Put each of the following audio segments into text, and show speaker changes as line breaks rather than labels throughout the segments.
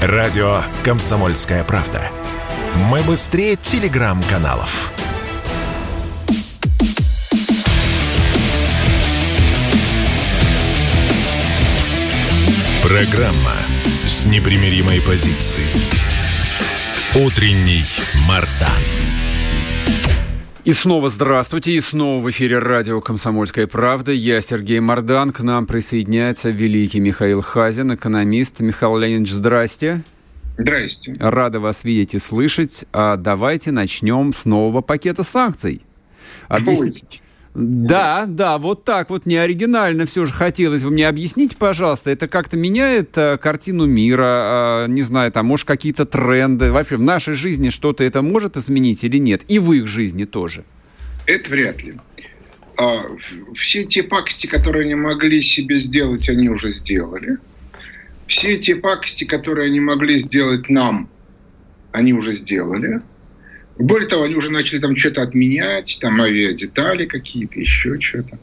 Радио «Комсомольская правда». Мы быстрее телеграм-каналов. Программа с непримиримой позицией. Утренний Мардан.
И снова здравствуйте, и снова в эфире радио «Комсомольская правда». Я Сергей Мордан, к нам присоединяется великий Михаил Хазин, экономист. Михаил Леонидович, здрасте.
Здрасте.
Рада вас видеть и слышать. А давайте начнем с нового пакета санкций. Объясните. Да, да, вот так вот неоригинально все же хотелось бы мне объяснить, пожалуйста, это как-то меняет а, картину мира, а, не знаю, там, может, какие-то тренды, вообще в нашей жизни что-то это может изменить или нет, и в их жизни тоже?
Это вряд ли. А, все те пакости, которые они могли себе сделать, они уже сделали. Все те пакости, которые они могли сделать нам, они уже сделали. Более того, они уже начали там что-то отменять, там авиадетали какие-то, еще что-то.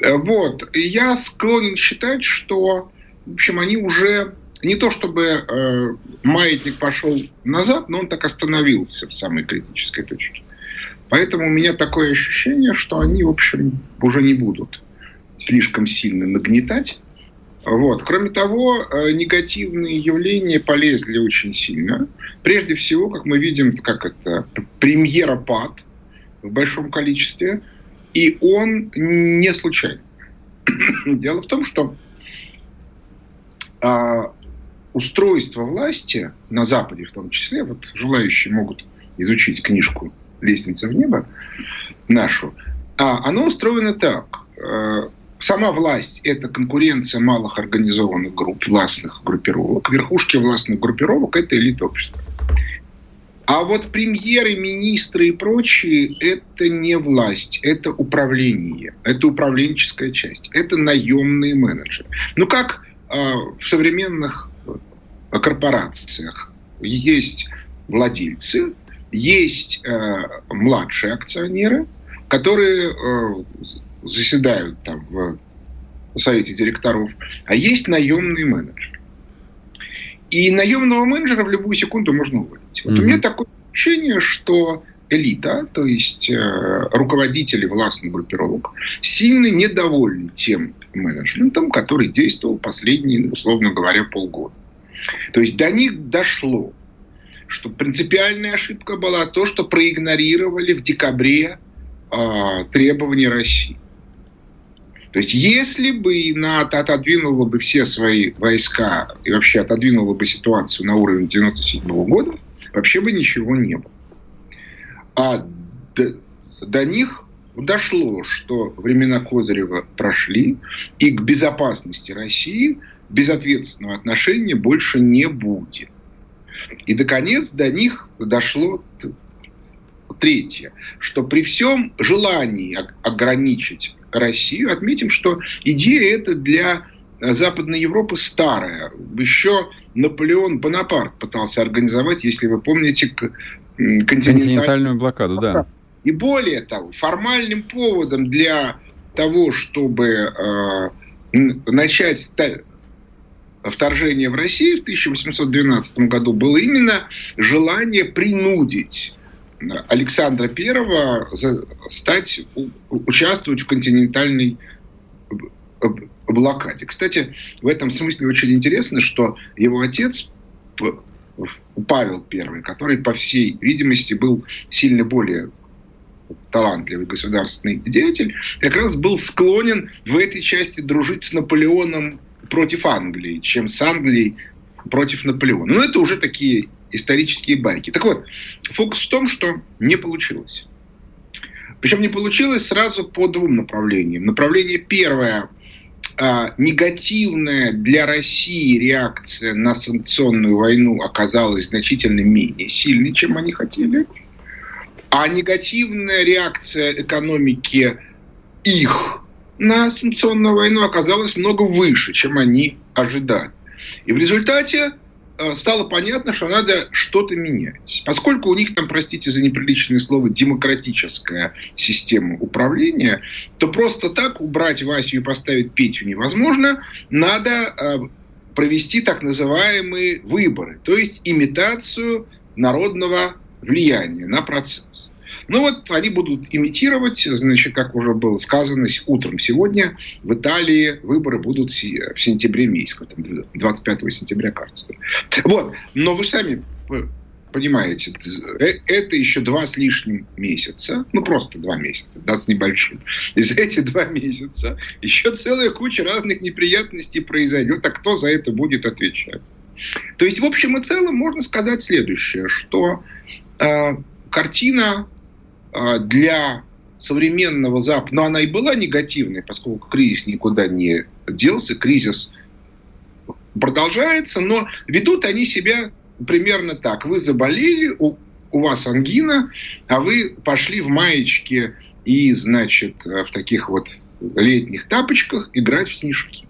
Э, вот. Я склонен считать, что, в общем, они уже не то чтобы э, маятник пошел назад, но он так остановился в самой критической точке. Поэтому у меня такое ощущение, что они, в общем, уже не будут слишком сильно нагнетать. Вот. Кроме того, э, негативные явления полезли очень сильно. Прежде всего, как мы видим, как это премьера пад в большом количестве, и он не случайный. Дело в том, что а, устройство власти на Западе в том числе, вот желающие могут изучить книжку «Лестница в небо» нашу, а, оно устроено так. Сама власть – это конкуренция малых организованных групп, властных группировок. Верхушки властных группировок – это элита общества. А вот премьеры, министры и прочие – это не власть, это управление, это управленческая часть, это наемные менеджеры. Ну, как э, в современных э, корпорациях есть владельцы, есть э, младшие акционеры, которые э, заседают там в совете директоров, а есть наемный менеджер. И наемного менеджера в любую секунду можно уволить. Вот mm-hmm. у меня такое ощущение, что элита, то есть э, руководители властных группировок, сильно недовольны тем менеджментом, который действовал последние, условно говоря, полгода. То есть до них дошло, что принципиальная ошибка была то, что проигнорировали в декабре э, требования России. То есть если бы НАТО отодвинуло бы все свои войска и вообще отодвинуло бы ситуацию на уровень 97 года, вообще бы ничего не было. А до, до них дошло, что времена Козырева прошли, и к безопасности России безответственного отношения больше не будет. И, наконец, до них дошло третье, что при всем желании ограничить Россию. Отметим, что идея эта для Западной Европы старая. Еще Наполеон Бонапарт пытался организовать, если вы помните,
континентальную, континентальную блокаду, да.
И более того, формальным поводом для того, чтобы э, начать вторжение в Россию в 1812 году было именно желание принудить Александра Первого стать, участвовать в континентальной блокаде. Кстати, в этом смысле очень интересно, что его отец Павел I, который, по всей видимости, был сильно более талантливый государственный деятель, как раз был склонен в этой части дружить с Наполеоном против Англии, чем с Англией против Наполеона. Но это уже такие исторические байки. Так вот, фокус в том, что не получилось. Причем не получилось сразу по двум направлениям. Направление первое а, негативная для России реакция на санкционную войну оказалась значительно менее сильной, чем они хотели. А негативная реакция экономики их на санкционную войну оказалась много выше, чем они ожидали. И в результате Э, стало понятно, что надо что-то менять. Поскольку у них там, простите за неприличное слово, демократическая система управления, то просто так убрать Васю и поставить Петю невозможно. Надо э, провести так называемые выборы, то есть имитацию народного влияния на процесс. Ну вот они будут имитировать, значит, как уже было сказано утром сегодня, в Италии выборы будут в сентябре месяце, 25 сентября, кажется. Вот, но вы сами понимаете, э, это еще два с лишним месяца, ну просто два месяца, да, с небольшим. И за эти два месяца еще целая куча разных неприятностей произойдет, а кто за это будет отвечать? То есть, в общем и целом, можно сказать следующее, что э, картина для современного Запада, но она и была негативной, поскольку кризис никуда не делся, кризис продолжается, но ведут они себя примерно так. Вы заболели, у, у вас ангина, а вы пошли в маечке и, значит, в таких вот летних тапочках играть в снежки.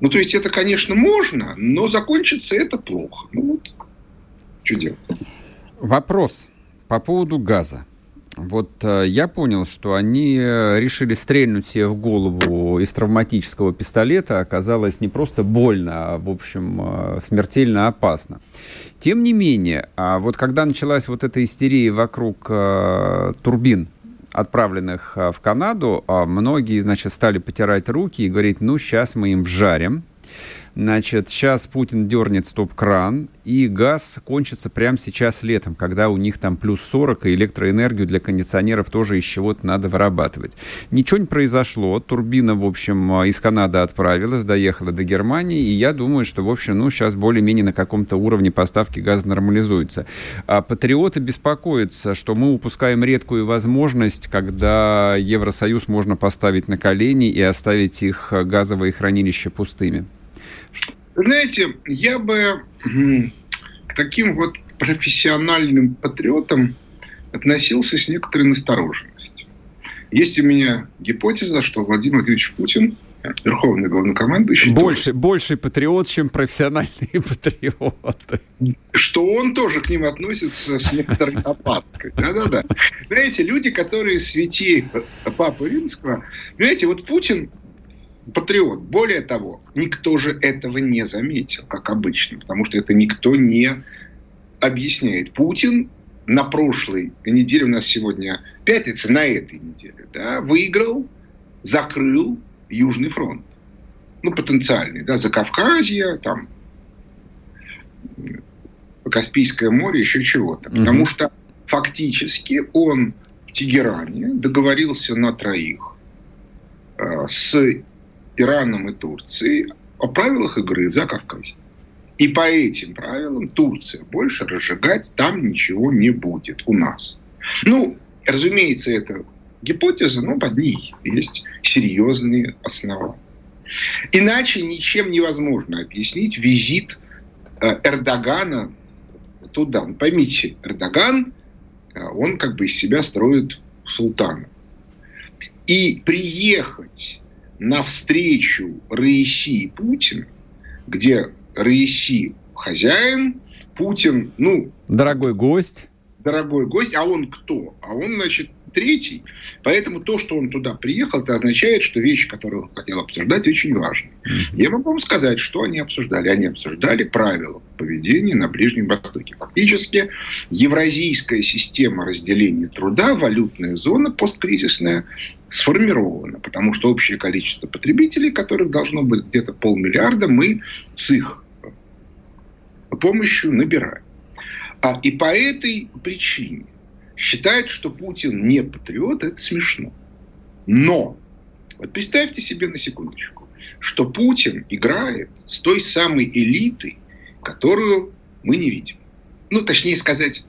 Ну, то есть это, конечно, можно, но закончится это плохо. Ну вот, что делать?
Вопрос по поводу газа. Вот э, я понял, что они э, решили стрельнуть себе в голову из травматического пистолета. Оказалось не просто больно, а, в общем, э, смертельно опасно. Тем не менее, а вот когда началась вот эта истерия вокруг турбин, отправленных в Канаду, а многие, значит, стали потирать руки и говорить, ну, сейчас мы им вжарим. Значит, сейчас Путин дернет стоп-кран, и газ кончится прямо сейчас летом, когда у них там плюс 40, и электроэнергию для кондиционеров тоже из чего-то надо вырабатывать. Ничего не произошло. Турбина, в общем, из Канады отправилась, доехала до Германии, и я думаю, что, в общем, ну, сейчас более-менее на каком-то уровне поставки газа нормализуются. А патриоты беспокоятся, что мы упускаем редкую возможность, когда Евросоюз можно поставить на колени и оставить их газовые хранилища пустыми.
Знаете, я бы к таким вот профессиональным патриотам относился с некоторой настороженностью. Есть у меня гипотеза, что Владимир Владимирович Путин верховный главнокомандующий.
Больше, тоже, больше патриот, чем профессиональные патриоты.
Что он тоже к ним относится с некоторой опаской. Да-да-да. Знаете, люди, которые свети Папы Римского, знаете, вот Путин патриот. Более того, никто же этого не заметил, как обычно, потому что это никто не объясняет. Путин на прошлой неделе, у нас сегодня пятница, на этой неделе, да, выиграл, закрыл Южный фронт. Ну, потенциальный, да, за Кавказье, там, Каспийское море, еще чего-то. Потому угу. что фактически он в Тегеране договорился на троих э, с Ираном и Турцией о правилах игры в Закавказье. И по этим правилам Турция больше разжигать там ничего не будет у нас. Ну, разумеется, это гипотеза, но под ней есть серьезные основания. Иначе ничем невозможно объяснить визит э, Эрдогана туда. Поймите, Эрдоган, э, он как бы из себя строит султана. И приехать на встречу Раиси и Путин, где Раиси хозяин, Путин, ну...
Дорогой гость.
Дорогой гость. А он кто? А он, значит, третий. Поэтому то, что он туда приехал, это означает, что вещи, которые он хотел обсуждать, очень важны. Я могу вам сказать, что они обсуждали. Они обсуждали правила поведения на Ближнем Востоке. Фактически евразийская система разделения труда, валютная зона посткризисная, сформирована, потому что общее количество потребителей, которых должно быть где-то полмиллиарда, мы с их помощью набираем. А, и по этой причине считает, что Путин не патриот, это смешно. Но вот представьте себе на секундочку, что Путин играет с той самой элитой, которую мы не видим. Ну, точнее сказать,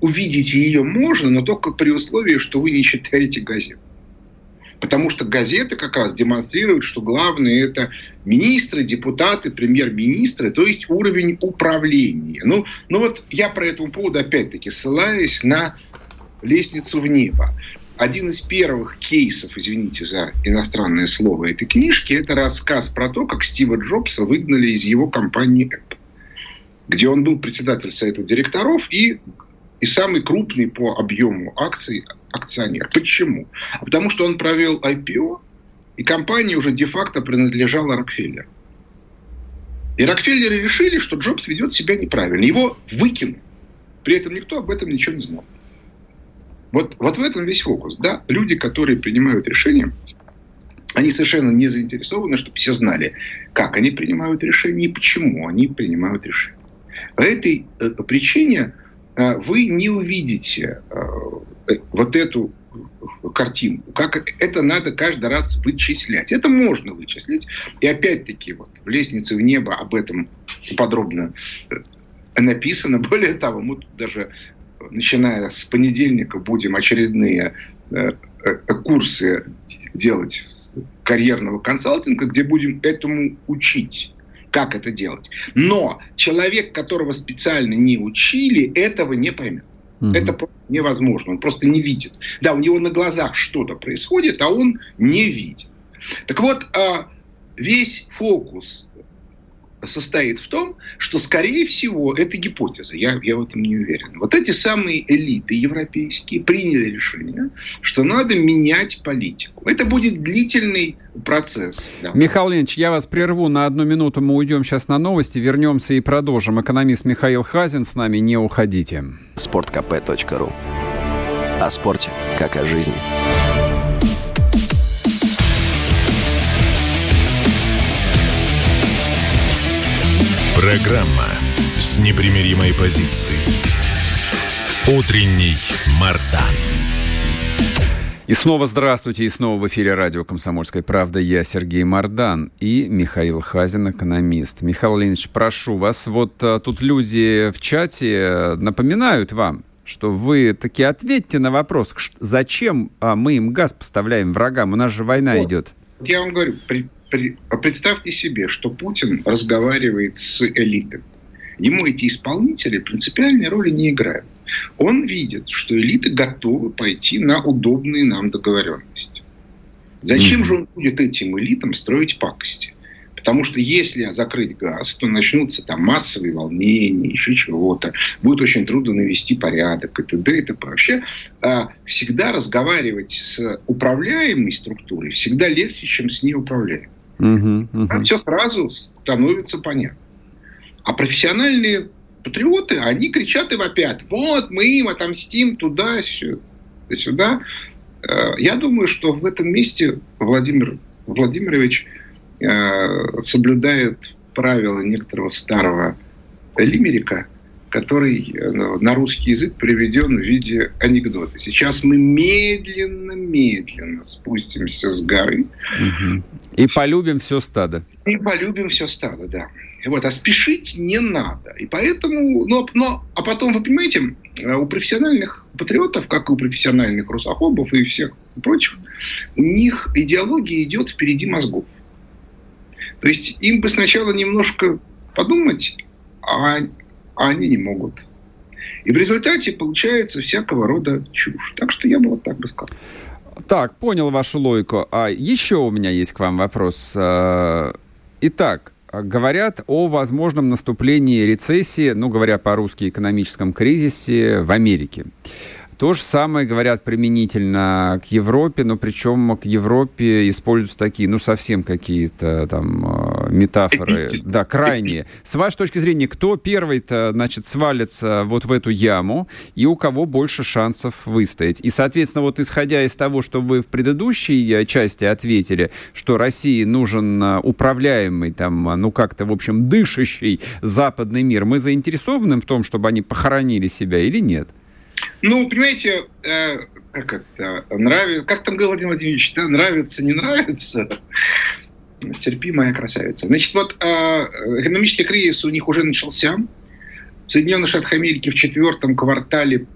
увидеть ее можно, но только при условии, что вы не читаете газет. Потому что газеты как раз демонстрируют, что главное это министры, депутаты, премьер-министры, то есть уровень управления. Ну, ну вот я про этому поводу опять-таки ссылаюсь на лестницу в небо. Один из первых кейсов, извините за иностранное слово этой книжки, это рассказ про то, как Стива Джобса выгнали из его компании Apple, где он был председатель совета директоров и, и самый крупный по объему акций акционер. Почему? А потому что он провел IPO, и компания уже де-факто принадлежала Рокфеллеру. И Рокфеллеры решили, что Джобс ведет себя неправильно. Его выкинули. При этом никто об этом ничего не знал. Вот, вот в этом весь фокус. Да, люди, которые принимают решения, они совершенно не заинтересованы, чтобы все знали, как они принимают решения и почему они принимают решения. По этой э, причине э, вы не увидите э, вот эту картинку, как это надо каждый раз вычислять. Это можно вычислить. И опять-таки вот в «Лестнице в небо» об этом подробно написано. Более того, мы тут даже начиная с понедельника будем очередные курсы делать карьерного консалтинга, где будем этому учить как это делать. Но человек, которого специально не учили, этого не поймет. Угу. Это невозможно. Он просто не видит. Да, у него на глазах что-то происходит, а он не видит. Так вот, а, весь фокус состоит в том, что, скорее всего, это гипотеза, я, я в этом не уверен. Вот эти самые элиты европейские приняли решение, что надо менять политику. Это будет длительный процесс.
Да. Михаил Леонидович, я вас прерву на одну минуту, мы уйдем сейчас на новости, вернемся и продолжим. Экономист Михаил Хазин с нами, не уходите.
Спорткп.ру О спорте, как о жизни.
Программа с непримиримой позицией. Утренний Мардан.
И снова здравствуйте, и снова в эфире радио «Комсомольская правда». Я Сергей Мардан и Михаил Хазин, экономист. Михаил Леонидович, прошу вас, вот а, тут люди в чате напоминают вам, что вы таки ответьте на вопрос, зачем а, мы им газ поставляем врагам, у нас же война вот. идет.
Я вам говорю, при, представьте себе, что Путин разговаривает с элитой. Ему эти исполнители принципиальной роли не играют. Он видит, что элиты готовы пойти на удобные нам договоренности. Зачем же он будет этим элитам строить пакости? Потому что если закрыть газ, то начнутся там массовые волнения, еще чего-то. Будет очень трудно навести порядок и т.д. и т.п. Вообще а, всегда разговаривать с управляемой структурой всегда легче, чем с неуправляемой. Угу, угу. Там все сразу становится понятно. А профессиональные патриоты, они кричат и вопят. Вот, мы им отомстим туда, сюда. Э, я думаю, что в этом месте Владимир Владимирович э, соблюдает правила некоторого старого лимерика, который э, на русский язык приведен в виде анекдота. Сейчас мы медленно-медленно спустимся с горы.
Угу. И полюбим все стадо.
И полюбим все стадо, да. Вот, а спешить не надо. И поэтому, но, но, а потом, вы понимаете, э, у профессиональных патриотов, как и у профессиональных русофобов и всех прочих, у них идеология идет впереди мозгов. То есть им бы сначала немножко подумать, а а они не могут. И в результате получается всякого рода чушь. Так что я бы вот так бы сказал.
Так, понял вашу логику. А еще у меня есть к вам вопрос. А, итак, говорят о возможном наступлении рецессии, ну, говоря по-русски, экономическом кризисе в Америке. То же самое говорят применительно к Европе, но причем к Европе используются такие, ну, совсем какие-то там э, метафоры, да, крайние. С вашей точки зрения, кто первый-то, значит, свалится вот в эту яму и у кого больше шансов выстоять? И, соответственно, вот исходя из того, что вы в предыдущей э, части ответили, что России нужен э, управляемый, там, ну, как-то, в общем, дышащий западный мир, мы заинтересованы в том, чтобы они похоронили себя или нет?
Ну, понимаете, э, как это, нравится, как там говорил Владимир Владимирович, да, нравится, не нравится, терпи, моя красавица. Значит, вот э, экономический кризис у них уже начался. В Соединенных Штатах Америки в четвертом квартале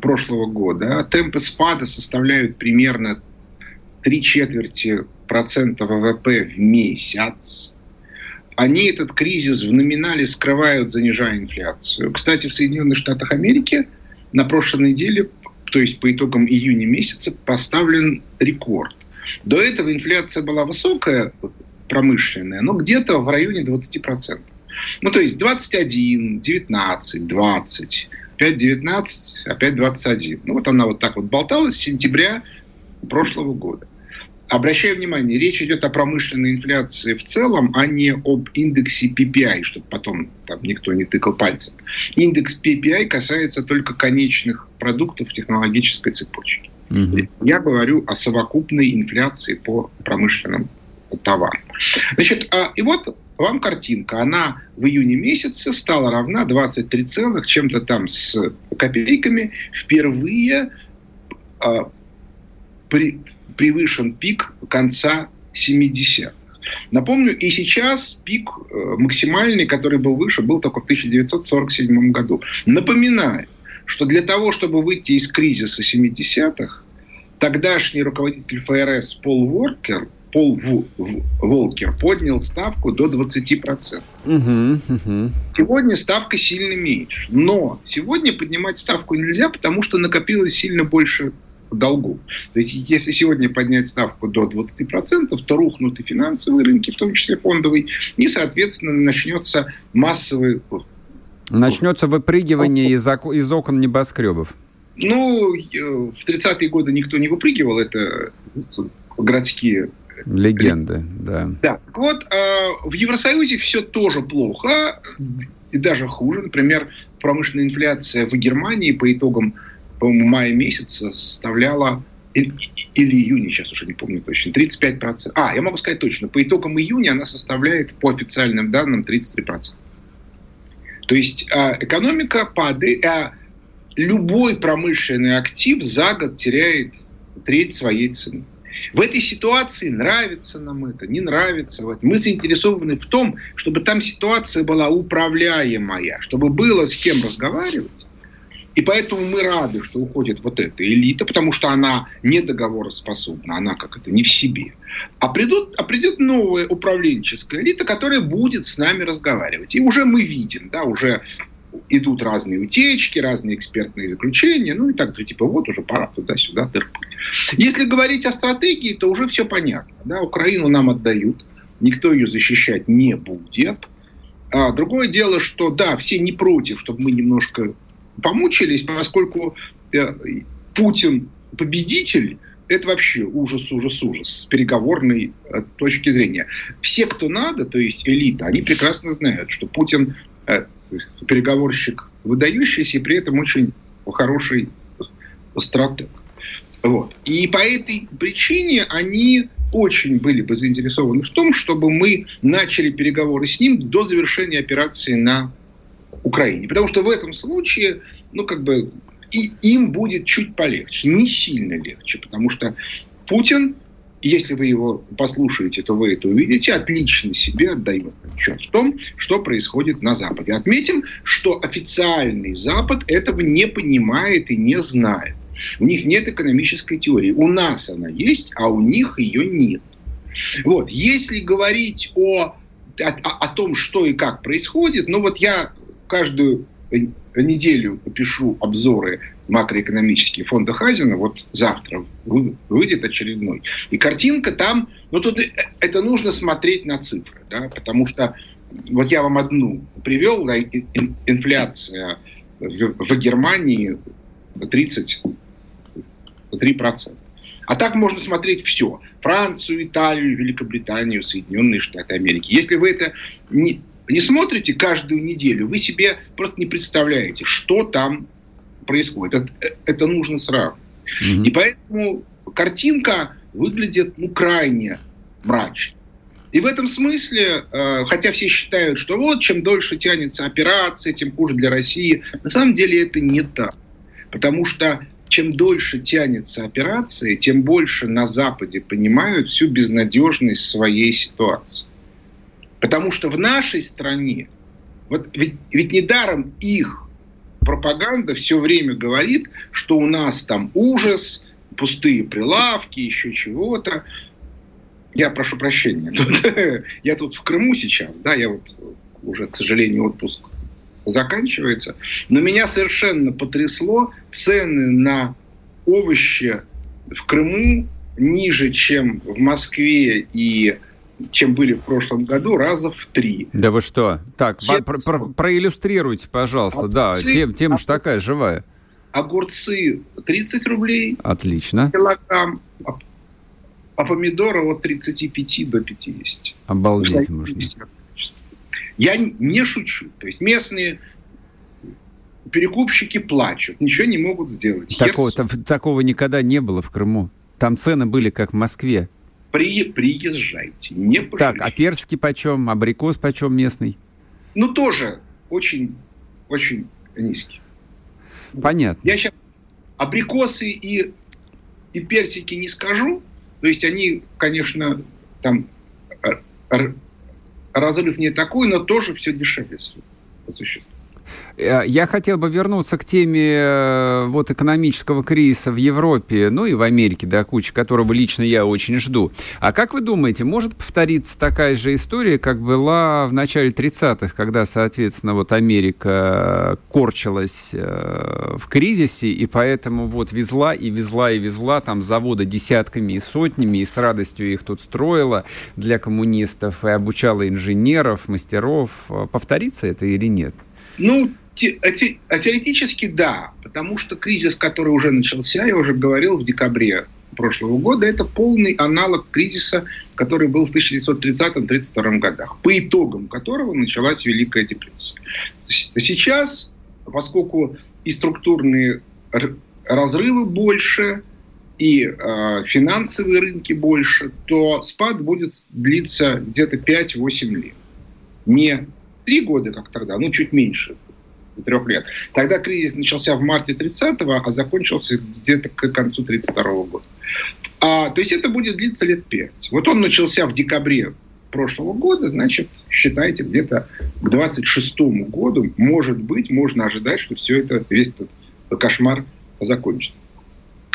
прошлого года темпы спада составляют примерно три четверти процента ВВП в месяц. Они этот кризис в номинале скрывают, занижая инфляцию. Кстати, в Соединенных Штатах Америки – на прошлой неделе, то есть по итогам июня месяца, поставлен рекорд. До этого инфляция была высокая, промышленная, но где-то в районе 20%. Ну, то есть 21, 19, 20, опять 19, опять 21. Ну, вот она вот так вот болталась с сентября прошлого года. Обращаю внимание, речь идет о промышленной инфляции в целом, а не об индексе PPI, чтобы потом там никто не тыкал пальцем. Индекс PPI касается только конечных продуктов технологической цепочки. Угу. Я говорю о совокупной инфляции по промышленным товарам. Значит, а, и вот вам картинка. Она в июне месяце стала равна 23 целых чем-то там с копейками. Впервые а, превышен пик конца 70-х. Напомню, и сейчас пик э, максимальный, который был выше, был только в 1947 году. Напоминаю, что для того, чтобы выйти из кризиса 70-х, тогдашний руководитель ФРС Пол Воркер Пол Волкер поднял ставку до 20%. Угу, угу. Сегодня ставка сильно меньше. Но сегодня поднимать ставку нельзя, потому что накопилось сильно больше долгов. То есть, если сегодня поднять ставку до 20%, то рухнут и финансовые рынки, в том числе фондовый, и, соответственно, начнется массовый...
Начнется выпрыгивание из, из окон небоскребов.
Ну, в 30-е годы никто не выпрыгивал, это городские
Легенды, да.
Да. Вот э, в Евросоюзе все тоже плохо, и даже хуже. Например, промышленная инфляция в Германии по итогам по-моему, мая месяца составляла или, или июня, сейчас уже не помню точно, 35%. А, я могу сказать точно, по итогам июня она составляет, по официальным данным, 33%. То есть э, экономика падает, а любой промышленный актив за год теряет треть своей цены. В этой ситуации нравится нам это, не нравится. Мы заинтересованы в том, чтобы там ситуация была управляемая, чтобы было с кем разговаривать. И поэтому мы рады, что уходит вот эта элита, потому что она не договороспособна, она как это, не в себе. А, придут, а придет новая управленческая элита, которая будет с нами разговаривать. И уже мы видим, да, уже идут разные утечки, разные экспертные заключения, ну и так, то типа вот уже пора туда-сюда. Если говорить о стратегии, то уже все понятно. Да? Украину нам отдают, никто ее защищать не будет. А другое дело, что да, все не против, чтобы мы немножко помучились, поскольку э, Путин победитель, это вообще ужас, ужас, ужас с переговорной э, точки зрения. Все, кто надо, то есть элита, они прекрасно знают, что Путин э, переговорщик выдающийся и при этом очень хороший стратег. Вот. И по этой причине они очень были бы заинтересованы в том, чтобы мы начали переговоры с ним до завершения операции на Украине. Потому что в этом случае, ну, как бы, и им будет чуть полегче. Не сильно легче, потому что Путин если вы его послушаете, то вы это увидите, отлично себе отдает отчет в том, что происходит на Западе. Отметим, что официальный Запад этого не понимает и не знает. У них нет экономической теории. У нас она есть, а у них ее нет. Вот. Если говорить о, о, о том, что и как происходит, ну вот я каждую неделю пишу обзоры макроэкономические фонда Хазина, вот завтра выйдет очередной. И картинка там, ну тут это нужно смотреть на цифры, да, потому что вот я вам одну привел, да, инфляция в, Германии 33%. А так можно смотреть все. Францию, Италию, Великобританию, Соединенные Штаты Америки. Если вы это не, не смотрите каждую неделю, вы себе просто не представляете, что там происходит. Это, это нужно сравнивать. Mm-hmm. И поэтому картинка выглядит ну, крайне мрачно. И в этом смысле, э, хотя все считают, что вот чем дольше тянется операция, тем хуже для России, на самом деле это не так. Потому что чем дольше тянется операция, тем больше на Западе понимают всю безнадежность своей ситуации. Потому что в нашей стране, вот ведь, ведь недаром их пропаганда все время говорит, что у нас там ужас, пустые прилавки, еще чего-то. Я прошу прощения. Тут, я тут в Крыму сейчас, да, я вот уже, к сожалению, отпуск заканчивается. Но меня совершенно потрясло цены на овощи в Крыму ниже, чем в Москве и чем были в прошлом году, раза в три.
Да вы что? Так, про про проиллюстрируйте, пожалуйста. Огурцы, да, тем, тема же такая живая.
Огурцы 30 рублей.
Отлично.
Килограмм. а помидоры от 35 до 50.
Обалдеть можно.
Я не шучу. То есть местные перекупщики плачут, ничего не могут сделать.
Такого, там, такого никогда не было в Крыму. Там цены были как в Москве.
При, приезжайте, не
Так, а персики почем? Абрикос почем местный?
Ну, тоже очень, очень низкий.
Понятно.
Я сейчас абрикосы и, и персики не скажу. То есть они, конечно, там разрыв не такой, но тоже все дешевле по существу.
Э, я хотел бы вернуться к теме э, вот экономического кризиса в Европе, ну и в Америке, да, куча, которого лично я очень жду. А как вы думаете, может повториться такая же история, как была в начале 30-х, когда, соответственно, вот Америка корчилась э, в кризисе, и поэтому вот везла и везла и везла там заводы десятками и сотнями, и с радостью их тут строила для коммунистов, и обучала инженеров, мастеров. Повторится это или нет?
Ну, те, а, те, а теоретически да, потому что кризис, который уже начался, я уже говорил в декабре прошлого года, это полный аналог кризиса, который был в 1930-1932 годах, по итогам которого началась Великая депрессия. Сейчас, поскольку и структурные разрывы больше, и э, финансовые рынки больше, то спад будет длиться где-то 5-8 лет. Не три года, как тогда, ну, чуть меньше, трех лет. Тогда кризис начался в марте 30-го, а закончился где-то к концу 32-го года. А, то есть это будет длиться лет пять. Вот он начался в декабре прошлого года, значит, считайте, где-то к 26-му году, может быть, можно ожидать, что все это, весь этот кошмар закончится.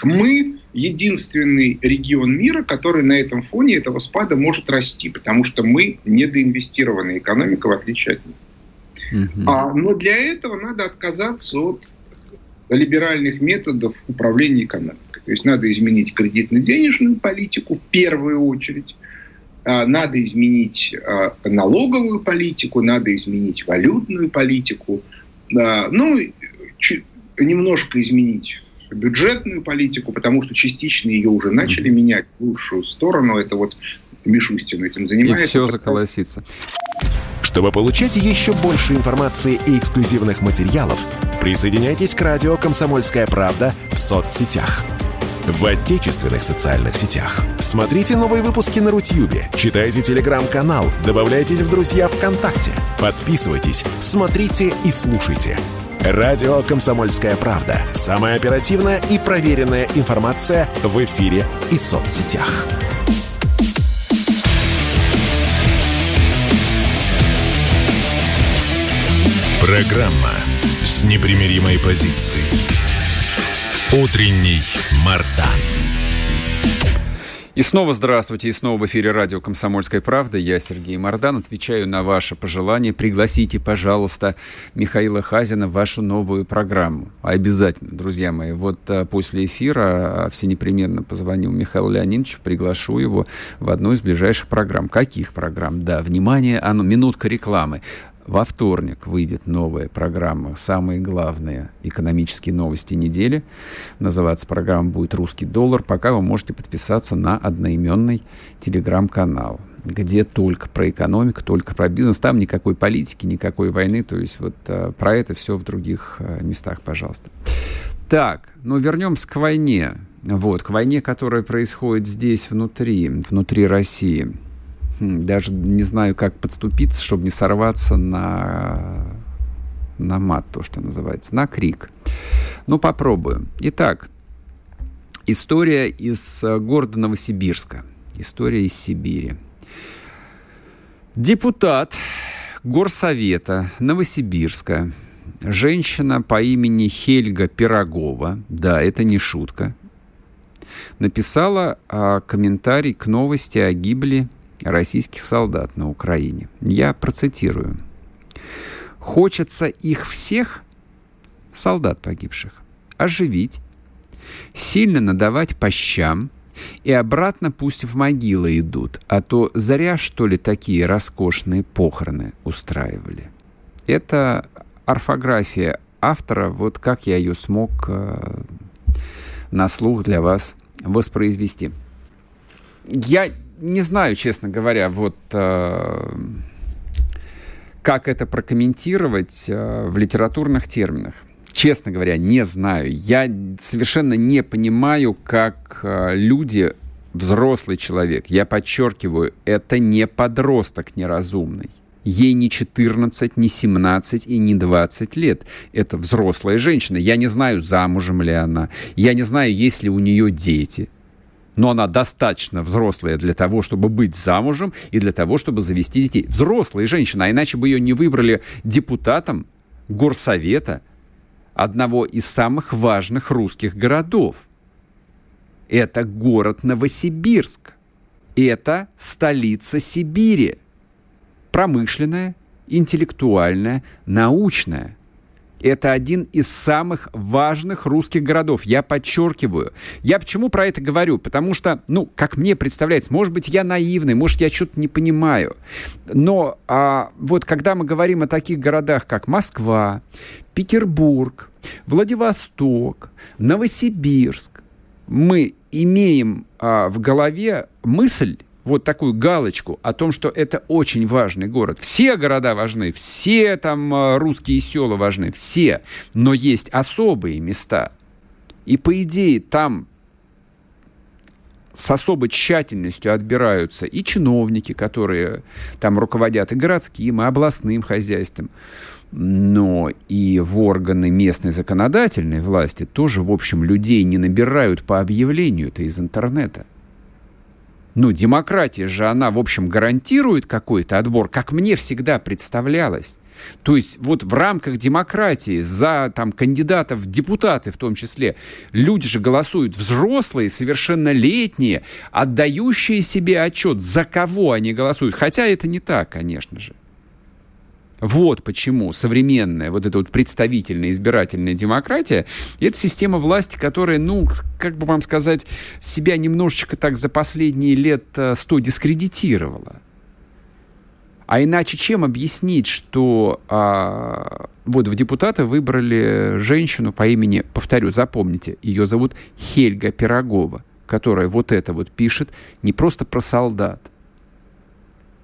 Мы единственный регион мира, который на этом фоне этого спада может расти, потому что мы недоинвестированная экономика, в отличие от них. Угу. А, но для этого надо отказаться от либеральных методов управления экономикой. То есть надо изменить кредитно-денежную политику в первую очередь, а, надо изменить а, налоговую политику, надо изменить валютную политику, а, ну, немножко изменить бюджетную политику, потому что частично ее уже начали менять в лучшую сторону. Это вот Мишустин этим занимается. И
все заколосится.
Чтобы получать еще больше информации и эксклюзивных материалов, присоединяйтесь к радио «Комсомольская правда» в соцсетях. В отечественных социальных сетях. Смотрите новые выпуски на Рутьюбе, читайте телеграм-канал, добавляйтесь в друзья ВКонтакте, подписывайтесь, смотрите и слушайте. Радио «Комсомольская правда». Самая оперативная и проверенная информация в эфире и соцсетях. Программа с непримиримой позицией. Утренний Мардан.
И снова здравствуйте, и снова в эфире радио «Комсомольская правда». Я Сергей Мордан, отвечаю на ваши пожелания. Пригласите, пожалуйста, Михаила Хазина в вашу новую программу. Обязательно, друзья мои. Вот а, после эфира а, все непременно позвонил Михаилу Леонидовичу, приглашу его в одну из ближайших программ. Каких программ? Да, внимание, оно, минутка рекламы. Во вторник выйдет новая программа «Самые главные экономические новости недели». Называться программа будет «Русский доллар». Пока вы можете подписаться на одноименный телеграм-канал где только про экономику, только про бизнес. Там никакой политики, никакой войны. То есть вот а, про это все в других а, местах, пожалуйста. Так, ну вернемся к войне. Вот, к войне, которая происходит здесь, внутри, внутри России. Даже не знаю, как подступиться, чтобы не сорваться на, на мат, то, что называется, на крик. Ну, попробую. Итак, история из э, города Новосибирска. История из Сибири. Депутат Горсовета Новосибирска, женщина по имени Хельга Пирогова, да, это не шутка, написала а, комментарий к новости о гибели российских солдат на Украине. Я процитирую. «Хочется их всех, солдат погибших, оживить, сильно надавать по щам, и обратно пусть в могилы идут, а то зря, что ли, такие роскошные похороны устраивали». Это орфография автора, вот как я ее смог э, на слух для вас воспроизвести. я не знаю, честно говоря, вот э, как это прокомментировать э, в литературных терминах. Честно говоря, не знаю. Я совершенно не понимаю, как э, люди, взрослый человек, я подчеркиваю, это не подросток неразумный. Ей не 14, не 17 и не 20 лет. Это взрослая женщина. Я не знаю, замужем ли она. Я не знаю, есть ли у нее дети но она достаточно взрослая для того, чтобы быть замужем и для того, чтобы завести детей. Взрослая женщина, а иначе бы ее не выбрали депутатом горсовета одного из самых важных русских городов. Это город Новосибирск. Это столица Сибири. Промышленная, интеллектуальная, научная. Это один из самых важных русских городов. Я подчеркиваю. Я почему про это говорю? Потому что, ну, как мне представляется, может быть, я наивный, может, я что-то не понимаю. Но а, вот когда мы говорим о таких городах, как Москва, Петербург, Владивосток, Новосибирск, мы имеем а, в голове мысль, вот такую галочку о том, что это очень важный город. Все города важны, все там э, русские села важны, все. Но есть особые места. И по идее там с особой тщательностью отбираются и чиновники, которые там руководят и городским, и областным хозяйством, но и в органы местной законодательной власти тоже, в общем, людей не набирают по объявлению-то из интернета ну, демократия же, она, в общем, гарантирует какой-то отбор, как мне всегда представлялось. То есть вот в рамках демократии за там, кандидатов депутаты в том числе люди же голосуют взрослые, совершеннолетние, отдающие себе отчет, за кого они голосуют. Хотя это не так, конечно же. Вот почему современная, вот эта вот представительная избирательная демократия, это система власти, которая, ну, как бы вам сказать, себя немножечко так за последние лет э, сто дискредитировала. А иначе чем объяснить, что а, вот в депутаты выбрали женщину по имени, повторю, запомните, ее зовут Хельга Пирогова, которая вот это вот пишет не просто про солдат,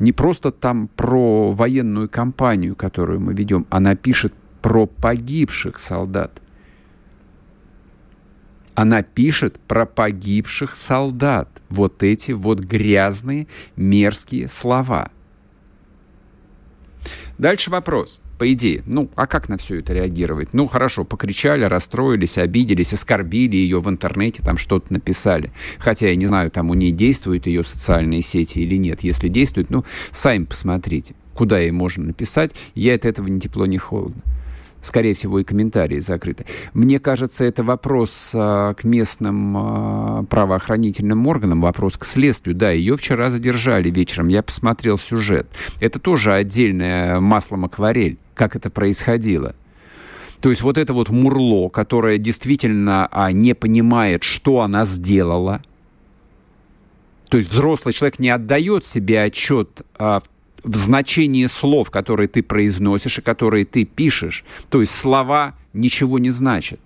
не просто там про военную кампанию, которую мы ведем, она пишет про погибших солдат. Она пишет про погибших солдат. Вот эти вот грязные, мерзкие слова. Дальше вопрос по идее. Ну, а как на все это реагировать? Ну, хорошо, покричали, расстроились, обиделись, оскорбили ее в интернете, там что-то написали. Хотя я не знаю, там у нее действуют ее социальные сети или нет. Если действуют, ну, сами посмотрите, куда ей можно написать. Я от этого ни тепло, ни холодно скорее всего, и комментарии закрыты. Мне кажется, это вопрос а, к местным а, правоохранительным органам, вопрос к следствию. Да, ее вчера задержали вечером, я посмотрел сюжет. Это тоже отдельное маслом акварель, как это происходило. То есть вот это вот мурло, которое действительно а, не понимает, что она сделала, то есть взрослый человек не отдает себе отчет а, в значении слов, которые ты произносишь и которые ты пишешь. То есть слова ничего не значат.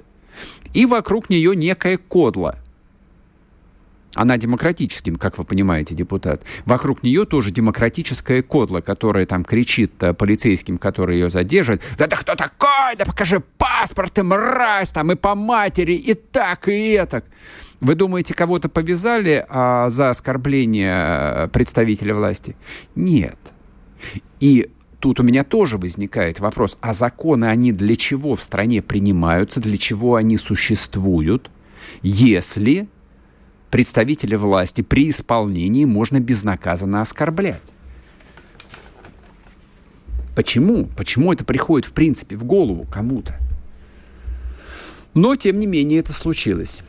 И вокруг нее некая кодла. Она демократический, как вы понимаете, депутат. Вокруг нее тоже демократическая кодла, которая там кричит э, полицейским, которые ее задерживают. Да ты кто такой? Да покажи паспорт, ты мразь, там и по матери, и так, и так. Вы думаете, кого-то повязали а, за оскорбление э, представителя власти? Нет. И тут у меня тоже возникает вопрос, а законы, они для чего в стране принимаются, для чего они существуют, если представителя власти при исполнении можно безнаказанно оскорблять? Почему? Почему это приходит, в принципе, в голову кому-то? Но, тем не менее, это случилось.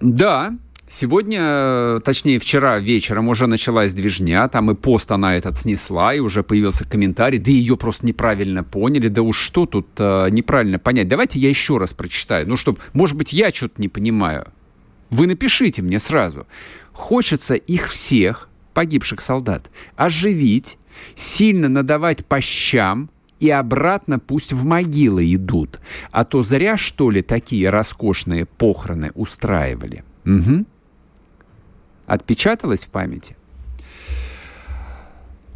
Да, Сегодня, точнее вчера вечером уже началась движня, там и пост она этот снесла, и уже появился комментарий, да ее просто неправильно поняли, да уж что тут э, неправильно понять. Давайте я еще раз прочитаю, ну чтобы, может быть, я что-то не понимаю. Вы напишите мне сразу. Хочется их всех, погибших солдат, оживить, сильно надавать по щам, и обратно пусть в могилы идут. А то зря, что ли, такие роскошные похороны устраивали. Угу. отпечаталось в памяти.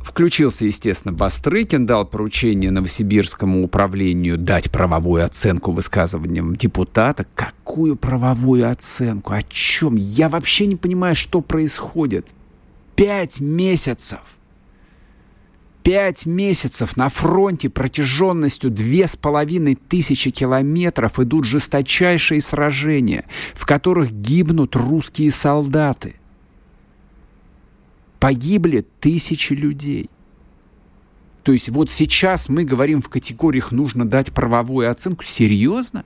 Включился, естественно, Бастрыкин, дал поручение Новосибирскому управлению дать правовую оценку высказываниям депутата. Какую правовую оценку? О чем? Я вообще не понимаю, что происходит. Пять месяцев. Пять месяцев на фронте протяженностью две с половиной тысячи километров идут жесточайшие сражения, в которых гибнут русские солдаты. Погибли тысячи людей. То есть вот сейчас мы говорим в категориях «нужно дать правовую оценку». Серьезно?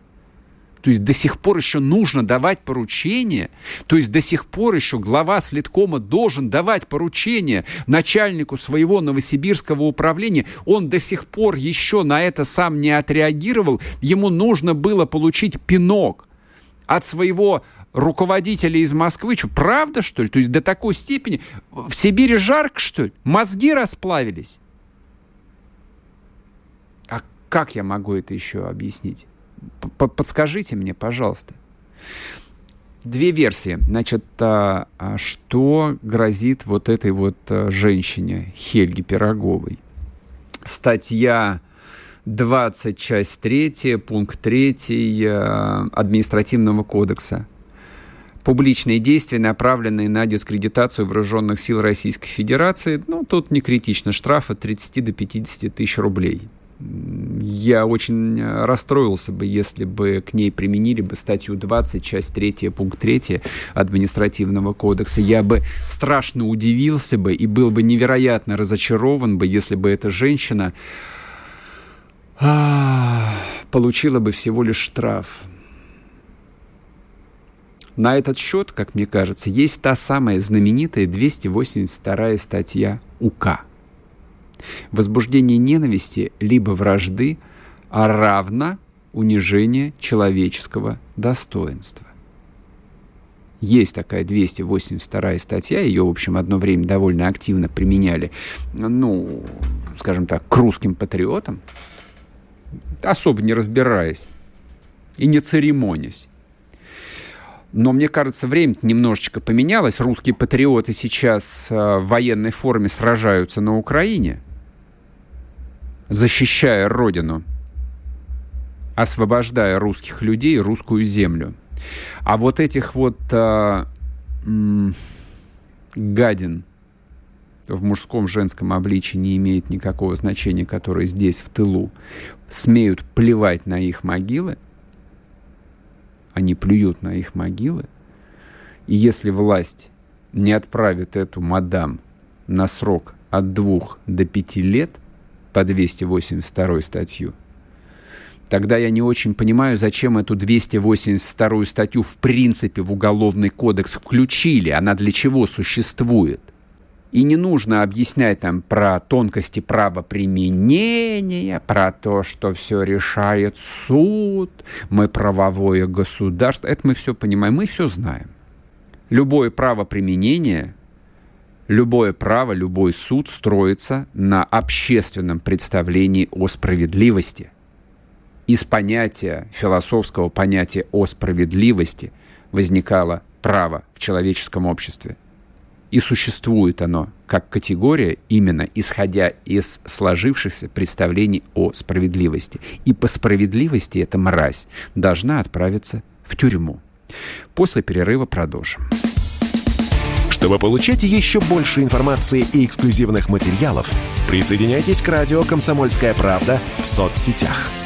То есть до сих пор еще нужно давать поручения, то есть до сих пор еще глава следкома должен давать поручения начальнику своего новосибирского управления. Он до сих пор еще на это сам не отреагировал. Ему нужно было получить пинок от своего руководителя из Москвы. Что, правда, что ли? То есть до такой степени? В Сибири жарко, что ли? Мозги расплавились? А как я могу это еще объяснить? Подскажите мне, пожалуйста. Две версии. Значит, а, а что грозит вот этой вот а, женщине Хельге Пироговой? Статья 20, часть 3, пункт 3 административного кодекса публичные действия, направленные на дискредитацию вооруженных сил Российской Федерации, ну, тут не критично, штраф от 30 до 50 тысяч рублей. Я очень расстроился бы, если бы к ней применили бы статью 20, часть 3, пункт 3 административного кодекса. Я бы страшно удивился бы и был бы невероятно разочарован бы, если бы эта женщина а, получила бы всего лишь штраф. На этот счет, как мне кажется, есть та самая знаменитая 282 статья УК. Возбуждение ненависти либо вражды, а равно унижение человеческого достоинства. Есть такая 282 статья, ее, в общем, одно время довольно активно применяли, ну, скажем так, к русским патриотам, особо не разбираясь и не церемонясь. Но мне кажется, время немножечко поменялось. Русские патриоты сейчас э, в военной форме сражаются на Украине, защищая Родину, освобождая русских людей, русскую землю. А вот этих вот а, м, гадин в мужском, женском обличии не имеет никакого значения, которые здесь, в тылу, смеют плевать на их могилы, они плюют на их могилы. И если власть не отправит эту мадам на срок от двух до пяти лет по 282 статью, тогда я не очень понимаю, зачем эту 282 статью в принципе в Уголовный кодекс включили. Она для чего существует? И не нужно объяснять там про тонкости правоприменения, про то, что все решает суд, мы правовое государство. Это мы все понимаем, мы все знаем. Любое правоприменение, любое право, любой суд строится на общественном представлении о справедливости. Из понятия, философского понятия о справедливости возникало право в человеческом обществе – и существует оно как категория, именно исходя из сложившихся представлений о справедливости. И по справедливости эта мразь должна отправиться в тюрьму. После перерыва продолжим.
Чтобы получать еще больше информации и эксклюзивных материалов, присоединяйтесь к радио «Комсомольская правда» в соцсетях –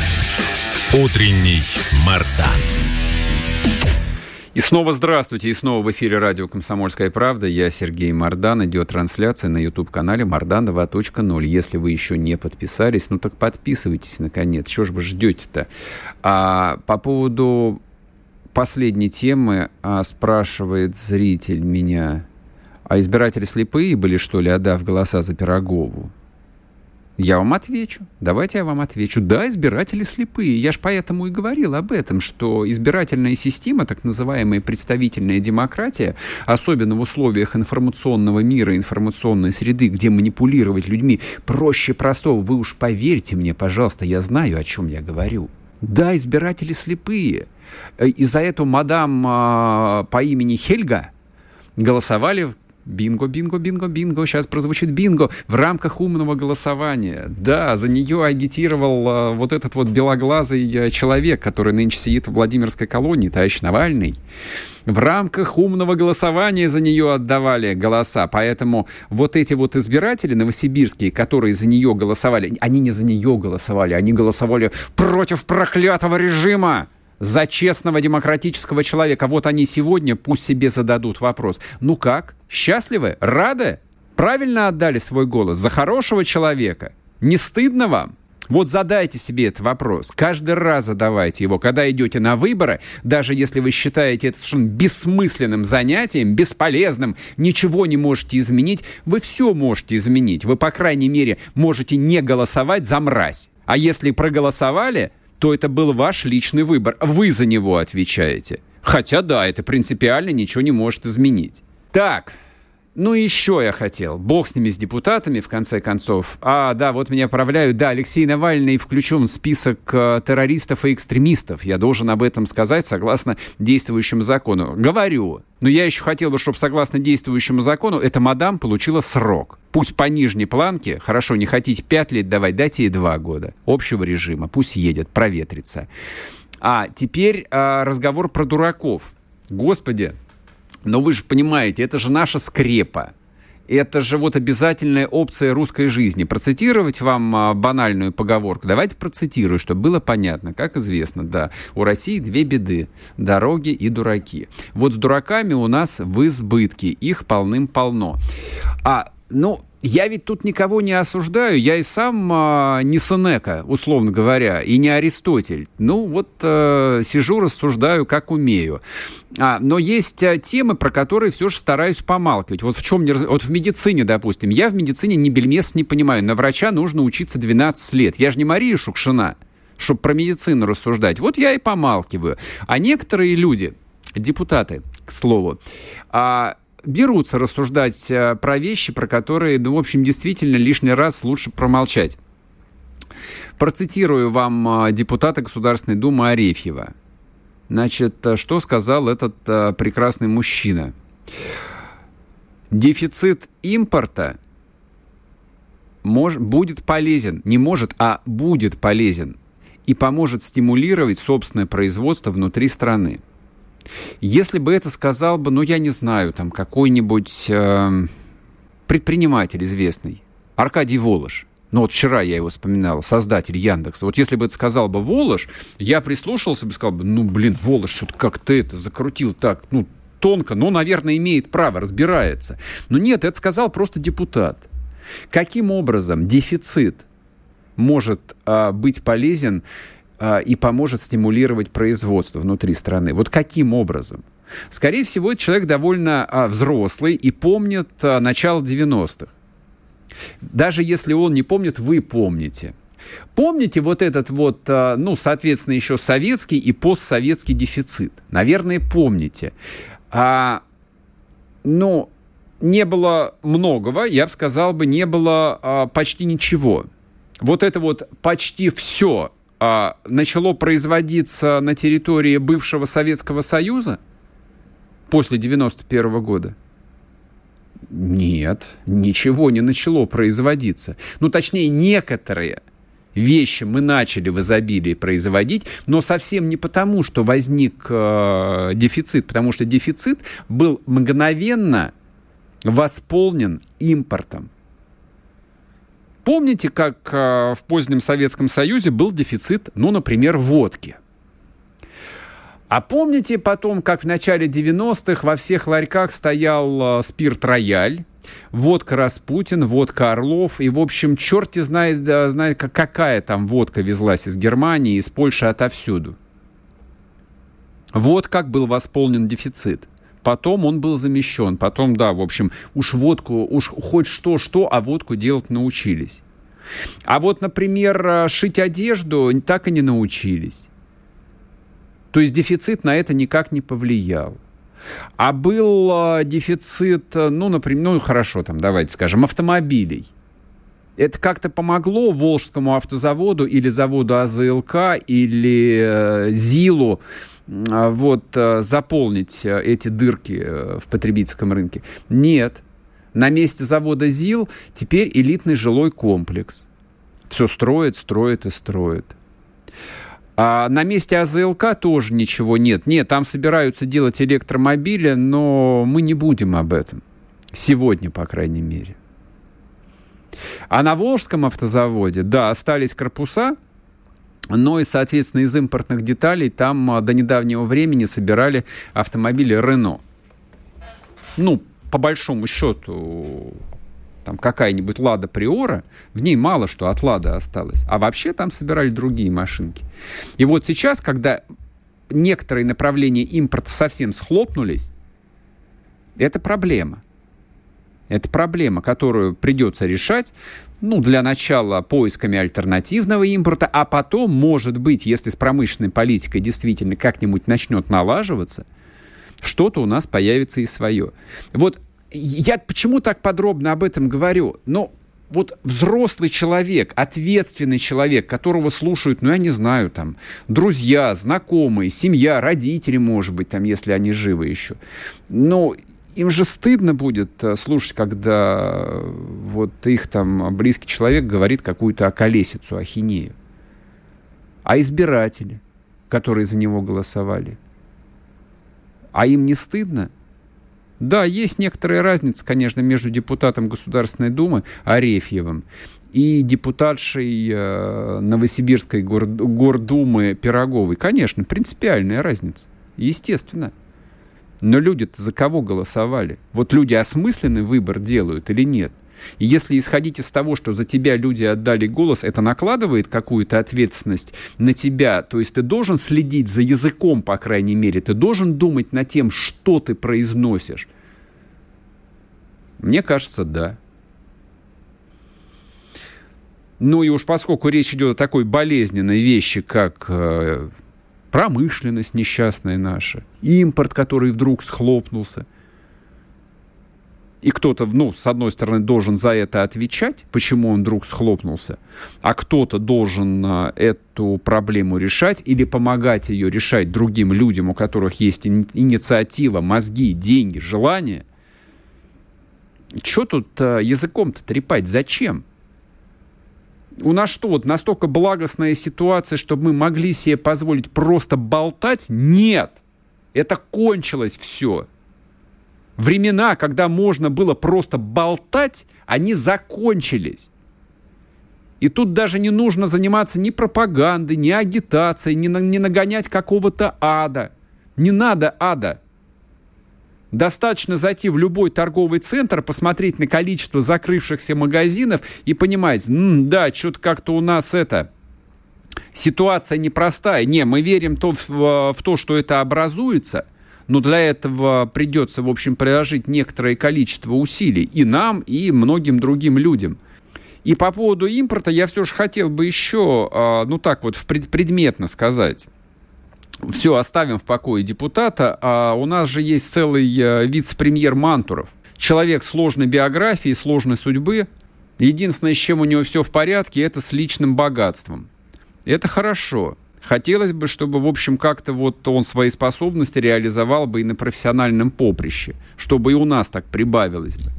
Утренний Мардан.
И снова здравствуйте, и снова в эфире радио «Комсомольская правда». Я Сергей Мардан. Идет трансляция на YouTube-канале Мардан 2.0. Если вы еще не подписались, ну так подписывайтесь, наконец. Что же вы ждете-то? А, по поводу последней темы а, спрашивает зритель меня, А избиратели слепые были, что ли, отдав голоса за Пирогову? Я вам отвечу. Давайте я вам отвечу. Да, избиратели слепые. Я же поэтому и говорил об этом, что избирательная система, так называемая представительная демократия, особенно в условиях информационного мира, информационной среды, где манипулировать людьми проще простого. Вы уж поверьте мне, пожалуйста, я знаю, о чем я говорю. Да, избиратели слепые. Э, и за эту мадам э, по имени Хельга голосовали Бинго, бинго, бинго, бинго. Сейчас прозвучит бинго в рамках умного голосования. Да, за нее агитировал а, вот этот вот белоглазый а, человек, который нынче сидит в Владимирской колонии, товарищ Навальный. В рамках умного голосования за нее отдавали голоса. Поэтому вот эти вот избиратели новосибирские, которые за нее голосовали, они не за нее голосовали, они голосовали против проклятого режима за честного демократического человека. Вот они сегодня пусть себе зададут вопрос. Ну как? Счастливы? Рады? Правильно отдали свой голос за хорошего человека? Не стыдно вам? Вот задайте себе этот вопрос. Каждый раз задавайте его, когда идете на выборы, даже если вы считаете это совершенно бессмысленным занятием, бесполезным, ничего не можете изменить, вы все можете изменить. Вы, по крайней мере, можете не голосовать за мразь. А если проголосовали, то это был ваш личный выбор. Вы за него отвечаете. Хотя да, это принципиально ничего не может изменить. Так, ну еще я хотел. Бог с ними, с депутатами, в конце концов. А, да, вот меня отправляют. Да, Алексей Навальный включен в список э, террористов и экстремистов. Я должен об этом сказать согласно действующему закону. Говорю. Но я еще хотел бы, чтобы согласно действующему закону эта мадам получила срок. Пусть по нижней планке, хорошо, не хотите 5 лет давать, дайте ей 2 года общего режима. Пусть едет, проветрится. А теперь э, разговор про дураков. Господи, но вы же понимаете, это же наша скрепа. Это же вот обязательная опция русской жизни. Процитировать вам а, банальную поговорку. Давайте процитирую, чтобы было понятно. Как известно, да, у России две беды. Дороги и дураки. Вот с дураками у нас в избытке. Их полным-полно. А, ну, я ведь тут никого не осуждаю, я и сам а, не Сенека, условно говоря, и не Аристотель. Ну вот а, сижу, рассуждаю, как умею. А, но есть а, темы, про которые все же стараюсь помалкивать. Вот в чем не... Вот в медицине, допустим. Я в медицине ни бельмес не понимаю. На врача нужно учиться 12 лет. Я же не Мария Шукшина, чтобы про медицину рассуждать. Вот я и помалкиваю. А некоторые люди, депутаты, к слову, а, берутся рассуждать э, про вещи, про которые, ну, в общем, действительно лишний раз лучше промолчать. Процитирую вам э, депутата Государственной Думы Арефьева. Значит, э, что сказал этот прекрасный мужчина? Дефицит импорта мож, будет полезен, не может, а будет полезен и поможет стимулировать собственное производство внутри страны. Если бы это сказал бы, ну, я не знаю, там какой-нибудь э, предприниматель известный, Аркадий Волош, ну вот вчера я его вспоминал, создатель Яндекса. Вот если бы это сказал бы Волош, я прислушался бы сказал бы, ну, блин, Волош, что-то как ты это закрутил так, ну, тонко, ну, наверное, имеет право, разбирается. Но нет, это сказал просто депутат. Каким образом дефицит может а, быть полезен и поможет стимулировать производство внутри страны. Вот каким образом? Скорее всего, человек довольно а, взрослый и помнит а, начало 90-х. Даже если он не помнит, вы помните. Помните вот этот вот, ну, соответственно, еще советский и постсоветский дефицит? Наверное, помните. А, ну, не было многого, я бы сказал бы, не было а, почти ничего. Вот это вот почти все а, начало производиться на территории бывшего Советского Союза после 91 года? Нет, ничего не начало производиться. Ну, точнее, некоторые вещи мы начали в изобилии производить, но совсем не потому, что возник э, дефицит, потому что дефицит был мгновенно восполнен импортом. Помните, как э, в позднем Советском Союзе был дефицит, ну, например, водки? А помните потом, как в начале 90-х во всех ларьках стоял э, спирт «Рояль», водка «Распутин», водка «Орлов», и, в общем, черти знает, знает, какая там водка везлась из Германии, из Польши, отовсюду. Вот как был восполнен дефицит. Потом он был замещен. Потом, да, в общем, уж водку, уж хоть что-что, а водку делать научились. А вот, например, э, шить одежду так и не научились. То есть дефицит на это никак не повлиял. А был э, дефицит, э, ну, например, ну, хорошо, там, давайте скажем, автомобилей. Это как-то помогло Волжскому автозаводу или заводу АЗЛК или э, ЗИЛу э, вот, э, заполнить э, эти дырки в потребительском рынке? Нет. На месте завода ЗИЛ теперь элитный жилой комплекс. Все строит, строит и строит. А на месте АЗЛК тоже ничего нет. Нет, там собираются делать электромобили, но мы не будем об этом. Сегодня, по крайней мере. А на Волжском автозаводе, да, остались корпуса, но и, соответственно, из импортных деталей там а, до недавнего времени собирали автомобили Рено. Ну, по большому счету, там какая-нибудь Лада Приора, в ней мало что от Лада осталось. А вообще там собирали другие машинки. И вот сейчас, когда некоторые направления импорта совсем схлопнулись, это проблема. Это проблема, которую придется решать, ну, для начала поисками альтернативного импорта, а потом, может быть, если с промышленной политикой действительно как-нибудь начнет налаживаться, что-то у нас появится и свое. Вот я почему так подробно об этом говорю? Ну, вот взрослый человек, ответственный человек, которого слушают, ну, я не знаю, там, друзья, знакомые, семья, родители, может быть, там, если они живы еще. Но им же стыдно будет э, слушать, когда вот их там близкий человек говорит какую-то околесицу, ахинею. А избиратели, которые за него голосовали, а им не стыдно? Да, есть некоторая разница, конечно, между депутатом Государственной Думы Арефьевым и депутатшей э, Новосибирской гор, гордумы Пироговой. Конечно, принципиальная разница. Естественно. Но люди-то за кого голосовали? Вот люди осмысленный выбор делают или нет? И если исходить из того, что за тебя люди отдали голос, это накладывает какую-то ответственность на тебя. То есть ты должен следить за языком, по крайней мере. Ты должен думать над тем, что ты произносишь. Мне кажется, да. Ну и уж поскольку речь идет о такой болезненной вещи, как э, промышленность несчастная наша, импорт, который вдруг схлопнулся – и кто-то, ну, с одной стороны, должен за это отвечать, почему он вдруг схлопнулся, а кто-то должен а, эту проблему решать или помогать ее решать другим людям, у которых есть инициатива, мозги, деньги, желание. Что тут а, языком-то трепать? Зачем? У нас что, вот настолько благостная ситуация, чтобы мы могли себе позволить просто болтать? Нет! Это кончилось все. Времена, когда можно было просто болтать, они закончились. И тут даже не нужно заниматься ни пропагандой, ни агитацией, ни, ни нагонять какого-то ада. Не надо ада. Достаточно зайти в любой торговый центр, посмотреть на количество закрывшихся магазинов и понимать, м-м, да, что-то как-то у нас это, ситуация непростая. Не, мы верим то в, в то, что это образуется – но для этого придется, в общем, приложить некоторое количество усилий и нам, и многим другим людям. И по поводу импорта я все же хотел бы еще, а, ну так вот, предметно сказать. Все, оставим в покое депутата. А у нас же есть целый э, вице-премьер Мантуров. Человек сложной биографии, сложной судьбы. Единственное, с чем у него все в порядке, это с личным богатством. Это хорошо. Хотелось бы, чтобы, в общем, как-то вот он свои способности реализовал бы и на профессиональном поприще, чтобы и у нас так прибавилось бы.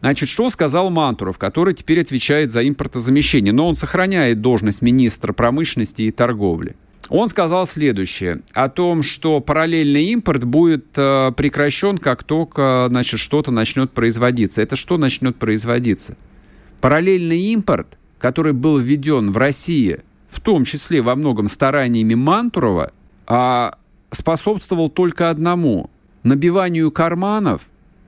Значит, что сказал Мантуров, который теперь отвечает за импортозамещение, но он сохраняет должность министра промышленности и торговли. Он сказал следующее, о том, что параллельный импорт будет э, прекращен, как только значит, что-то начнет производиться. Это что начнет производиться? Параллельный импорт, который был введен в России в том числе во многом стараниями Мантурова, а способствовал только одному – набиванию карманов,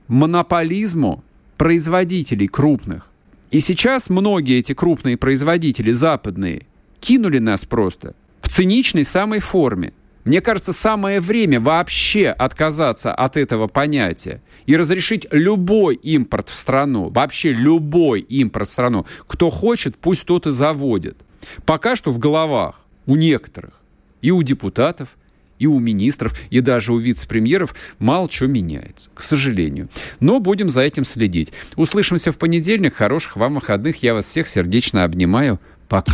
монополизму производителей крупных. И сейчас многие эти крупные производители западные кинули нас просто циничной самой форме. Мне кажется, самое время вообще отказаться от этого понятия и разрешить любой импорт в страну, вообще любой импорт в страну. Кто хочет, пусть тот и заводит. Пока что в головах у некоторых и у депутатов, и у министров, и даже у вице-премьеров мало что меняется, к сожалению. Но будем за этим следить. Услышимся в понедельник. Хороших вам выходных. Я вас всех сердечно обнимаю. Пока.